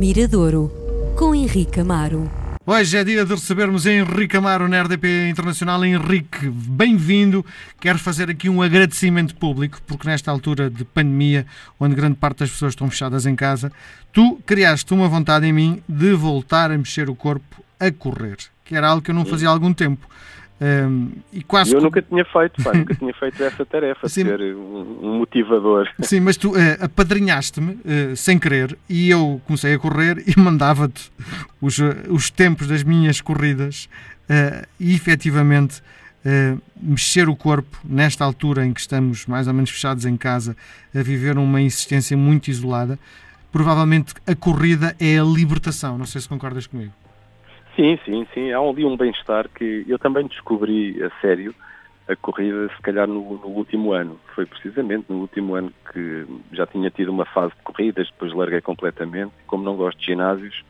Miradouro, com Henrique Amaro. Hoje é dia de recebermos Henrique Amaro na RDP Internacional. Henrique, bem-vindo. Quero fazer aqui um agradecimento público, porque nesta altura de pandemia, onde grande parte das pessoas estão fechadas em casa, tu criaste uma vontade em mim de voltar a mexer o corpo a correr, que era algo que eu não fazia há algum tempo. Um, e quase eu nunca tinha feito, pá, nunca tinha feito essa tarefa, Sim. ser um, um, motivador. Sim, mas tu uh, apadrinhaste-me uh, sem querer e eu comecei a correr e mandava-te os, uh, os tempos das minhas corridas uh, e efetivamente mexer o corpo nesta altura em que estamos mais ou menos fechados em casa a viver uma existência muito isolada. Provavelmente a corrida é a libertação, não sei se concordas comigo. Sim, sim, sim. Há ali um bem-estar que eu também descobri a sério a corrida, se calhar no, no, último ano. Foi precisamente no último ano que já tinha tido uma fase de corridas, depois larguei completamente. Como não gosto de ginásios,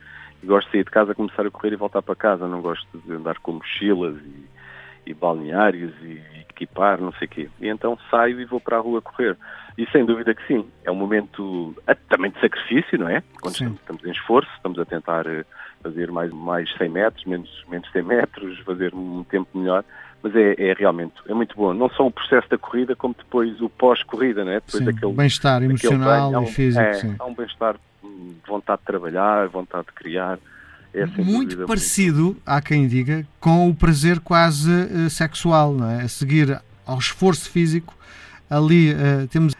gosto de sair de casa, começar a correr e voltar para casa. Não gosto de andar com mochilas e, e balneários e equipar, não sei o quê. E então saio e vou para a rua correr. E sem dúvida que sim, é um momento ah, também de sacrifício, não é? Quando estamos, estamos, em esforço, estamos a tentar eh, fazer mais, mais 100 metros, menos, menos 100 metros, fazer um tempo melhor, mas é, é realmente, é muito bom. Não só o processo da corrida, como depois o pós-corrida, né? Depois sim, daquele bem-estar emocional banho, e físico. É, sim. há um bem-estar, vontade de trabalhar, vontade de criar. É, muito parecido, muito... há quem diga, com o prazer quase uh, sexual, não é? A seguir ao esforço físico, ali uh, temos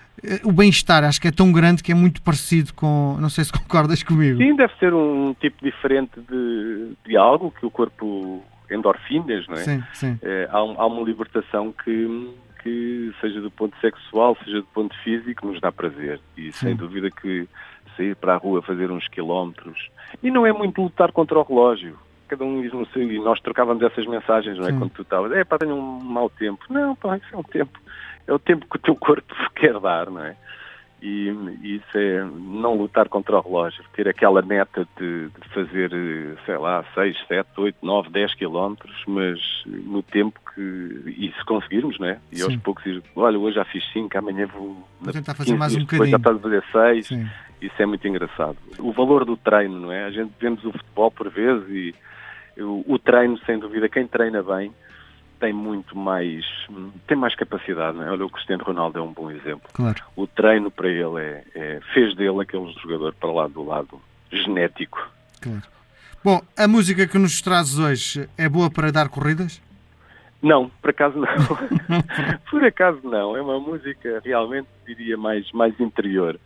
o bem-estar, acho que é tão grande que é muito parecido com, não sei se concordas comigo. Sim, deve ser um tipo diferente de, de algo que o corpo endorfinas, não é? Sim, sim. É, há, há, uma libertação que, que, seja do ponto sexual, seja do ponto físico, nos dá prazer. E sim. sem dúvida que sair para a rua fazer uns quilómetros. E não é muito lutar contra o relógio cada um diz, não sei, e nós trocávamos essas mensagens, não é? Quando tu estavas, é pá, tenho um mau tempo. Não, pá, isso é um tempo, é o tempo que o teu corpo quer dar, não é? E, e isso é não lutar contra o relógio, ter aquela meta de, de fazer, sei lá, 6, 7, 8, 9, 10 quilómetros, mas no tempo que, e se conseguirmos, não é? E Sim. aos poucos ir, olha, hoje já fiz 5, amanhã vou... Vou tentar fazer mais um bocadinho. Já estás a fazer 6, isso é muito engraçado. O valor do treino, não é? A gente vemos o futebol por vezes e o, o treino, sem dúvida, quem treina bem tem muito mais, tem mais capacidade, não é? Olha, o Cristiano Ronaldo é um bom exemplo. Claro. O treino para ele é, é, fez dele aquele jogador para lá do lado genético. Claro. Bom, a música que nos trazes hoje é boa para dar corridas? Não, por acaso não. por acaso não. É uma música realmente, diria, mais, mais interior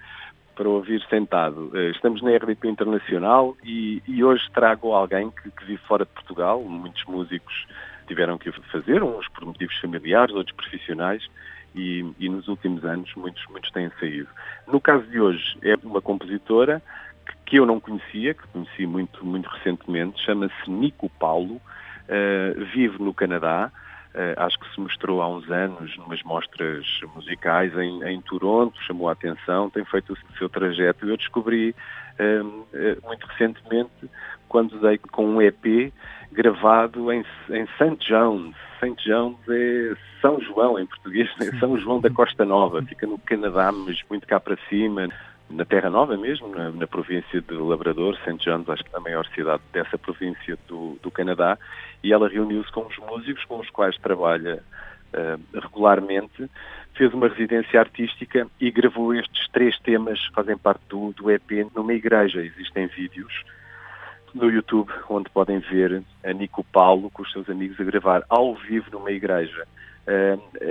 para ouvir sentado. Eh, estamos na RDP Internacional e, e hoje trago alguém que, que, vive fora de Portugal. Muitos músicos tiveram que fazer, uns por motivos familiares, outros profissionais, e, e nos últimos anos muitos, muitos têm saído. No caso de hoje, é uma compositora que, que eu não conhecia, que conheci muito, muito recentemente, chama-se Nico Paulo, uh, vive no Canadá, Uh, acho que se mostrou há uns anos numas mostras musicais em, em Toronto, chamou a atenção, tem feito o seu trajeto. Eu descobri uh, muito recentemente quando dei com um EP gravado em, em St. John's. St. John's é São João em português, é São João da Costa Nova, fica no Canadá, mas muito cá para cima na Terra Nova mesmo, na, na província de Labrador, St. John's, acho que é a maior cidade dessa província do, do Canadá, e ela reuniu-se com os músicos com os quais trabalha uh, regularmente, fez uma residência artística e gravou estes três temas que fazem parte do, do EP numa igreja. Existem vídeos no YouTube onde podem ver a Nico Paulo com os seus amigos a gravar ao vivo numa igreja.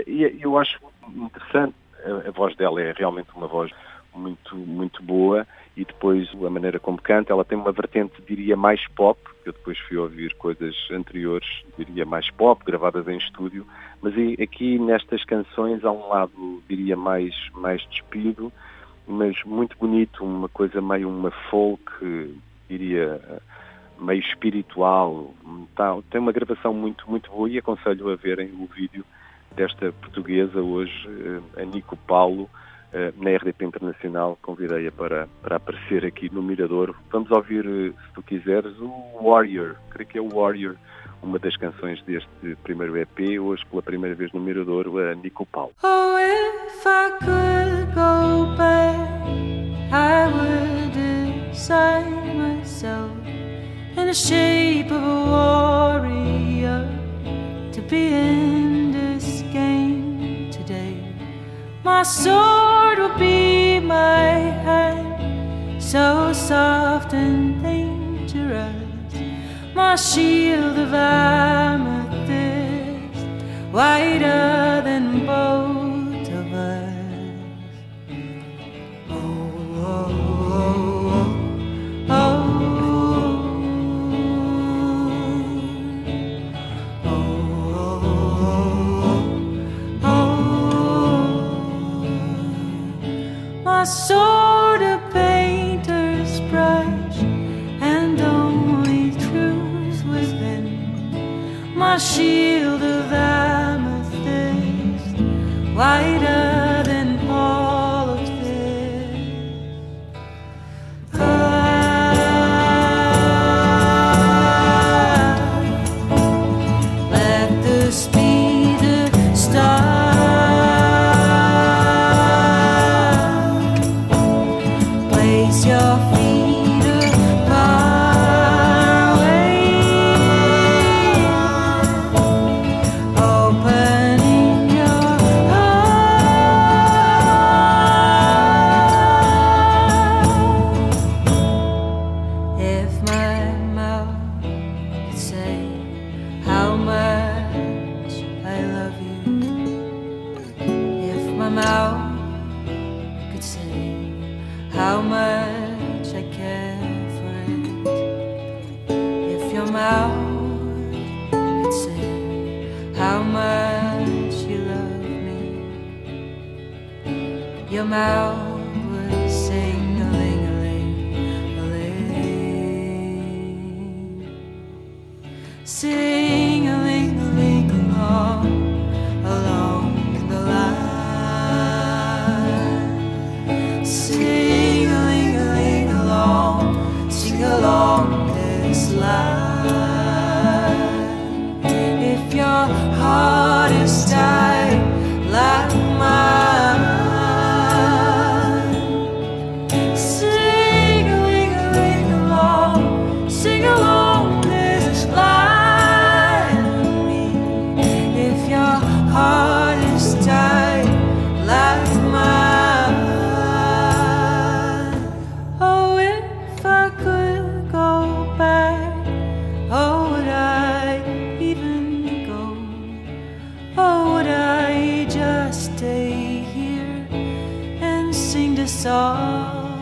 E eu acho interessante, a, a voz dela é realmente uma voz muito, muito boa e depois a maneira como canta, ela tem uma vertente, diria, mais pop, eu depois fui ouvir coisas anteriores, diria, mais pop, gravadas em estúdio, mas aqui nestas canções há um lado, diria, mais, mais despido, mas muito bonito, uma coisa meio uma folk, diria, meio espiritual, tem uma gravação muito, muito boa e aconselho a verem o vídeo desta portuguesa hoje, eh, a Nico Paulo, eh, na RDP Internacional, convidei-a para, para aparecer aqui no Mirador. Vamos ouvir, se tu quiseres, o Warrior, creio que é o Warrior, uma das canções deste primeiro EP, hoje pela primeira vez no Mirador, a Nico Paulo. Oh, if I could go back, I would decide the shape of a warrior to be in this game today. My sword will be my hand, so soft and dangerous. My shield of amethyst, whiter light mouth would sing a ling a ling a ling. Sing you saw.